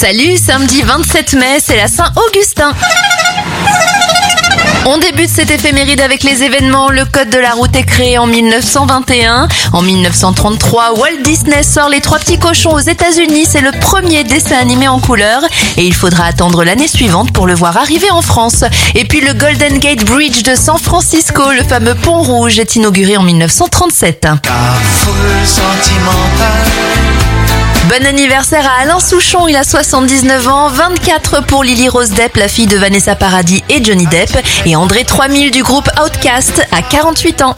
Salut, samedi 27 mai, c'est la Saint-Augustin. On débute cette éphéméride avec les événements. Le code de la route est créé en 1921. En 1933, Walt Disney sort Les Trois Petits Cochons aux États-Unis. C'est le premier dessin animé en couleur. Et il faudra attendre l'année suivante pour le voir arriver en France. Et puis le Golden Gate Bridge de San Francisco, le fameux pont rouge, est inauguré en 1937. Bon anniversaire à Alain Souchon, il a 79 ans, 24 pour Lily Rose Depp, la fille de Vanessa Paradis et Johnny Depp, et André 3000 du groupe Outcast à 48 ans.